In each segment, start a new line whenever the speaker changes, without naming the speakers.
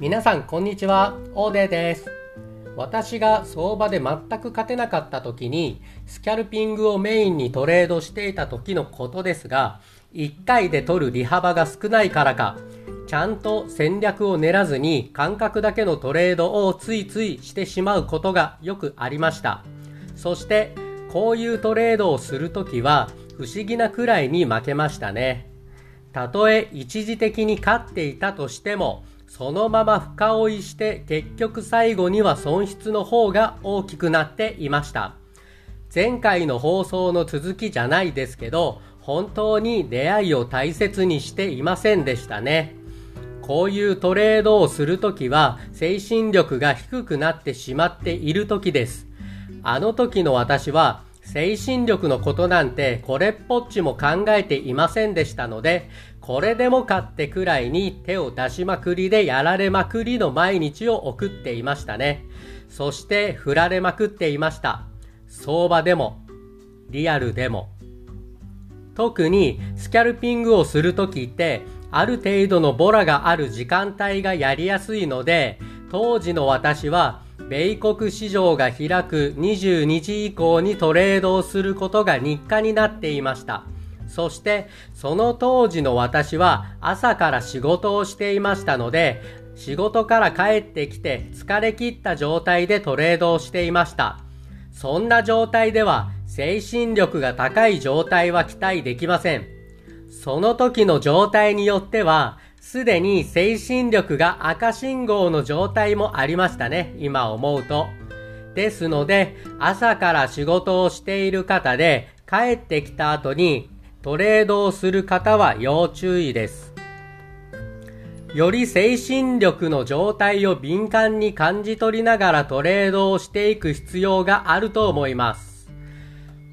皆さんこんにちは、オーデーです。私が相場で全く勝てなかった時に、スキャルピングをメインにトレードしていた時のことですが、1回で取る利幅が少ないからか、ちゃんと戦略を練らずに感覚だけのトレードをついついしてしまうことがよくありました。そして、こういうトレードをするときは不思議なくらいに負けましたね。たとえ一時的に勝っていたとしても、そのまま深追いして結局最後には損失の方が大きくなっていました。前回の放送の続きじゃないですけど、本当に出会いを大切にしていませんでしたね。こういうトレードをするときは精神力が低くなってしまっているときです。あの時の私は精神力のことなんてこれっぽっちも考えていませんでしたので、これでもかってくらいに手を出しまくりでやられまくりの毎日を送っていましたね。そして振られまくっていました。相場でも、リアルでも。特にスキャルピングをするときって、ある程度のボラがある時間帯がやりやすいので、当時の私は、米国市場が開く22時以降にトレードをすることが日課になっていました。そしてその当時の私は朝から仕事をしていましたので仕事から帰ってきて疲れ切った状態でトレードをしていました。そんな状態では精神力が高い状態は期待できません。その時の状態によってはすでに精神力が赤信号の状態もありましたね。今思うと。ですので、朝から仕事をしている方で帰ってきた後にトレードをする方は要注意です。より精神力の状態を敏感に感じ取りながらトレードをしていく必要があると思います。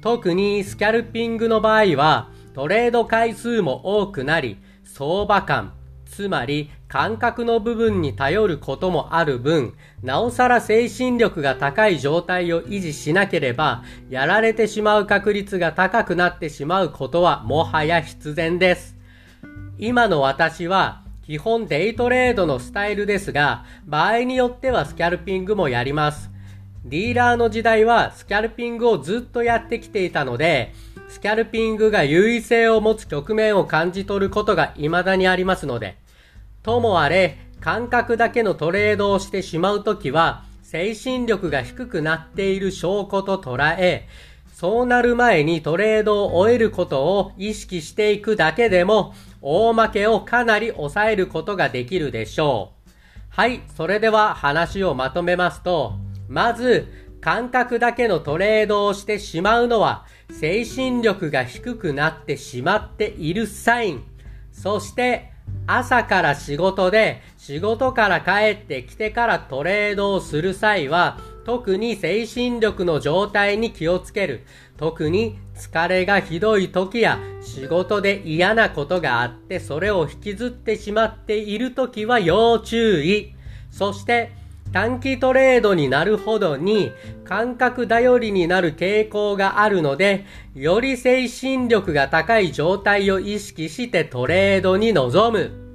特にスキャルピングの場合はトレード回数も多くなり相場感、つまり感覚の部分に頼ることもある分、なおさら精神力が高い状態を維持しなければ、やられてしまう確率が高くなってしまうことはもはや必然です。今の私は、基本デイトレードのスタイルですが、場合によってはスキャルピングもやります。ディーラーの時代はスキャルピングをずっとやってきていたので、スキャルピングが優位性を持つ局面を感じ取ることが未だにありますので、ともあれ、感覚だけのトレードをしてしまうときは、精神力が低くなっている証拠と捉え、そうなる前にトレードを終えることを意識していくだけでも、大負けをかなり抑えることができるでしょう。はい、それでは話をまとめますと、まず、感覚だけのトレードをしてしまうのは、精神力が低くなってしまっているサイン。そして、朝から仕事で仕事から帰ってきてからトレードをする際は特に精神力の状態に気をつける。特に疲れがひどい時や仕事で嫌なことがあってそれを引きずってしまっている時は要注意。そして短期トレードになるほどに感覚頼りになる傾向があるので、より精神力が高い状態を意識してトレードに臨む。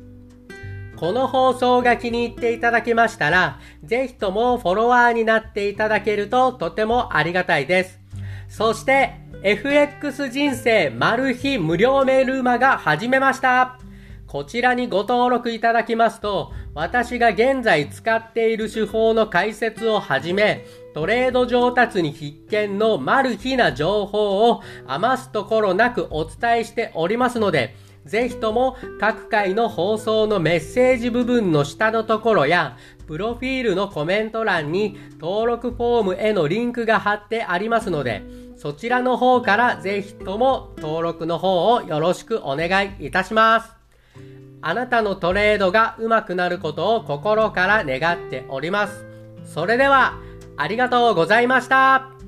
この放送が気に入っていただけましたら、ぜひともフォロワーになっていただけるととてもありがたいです。そして、FX 人生マル秘無料メールマが始めました。こちらにご登録いただきますと、私が現在使っている手法の解説をはじめ、トレード上達に必見のマル秘な情報を余すところなくお伝えしておりますので、ぜひとも各回の放送のメッセージ部分の下のところや、プロフィールのコメント欄に登録フォームへのリンクが貼ってありますので、そちらの方からぜひとも登録の方をよろしくお願いいたします。あなたのトレードが上手くなることを心から願っております。それでは、ありがとうございました。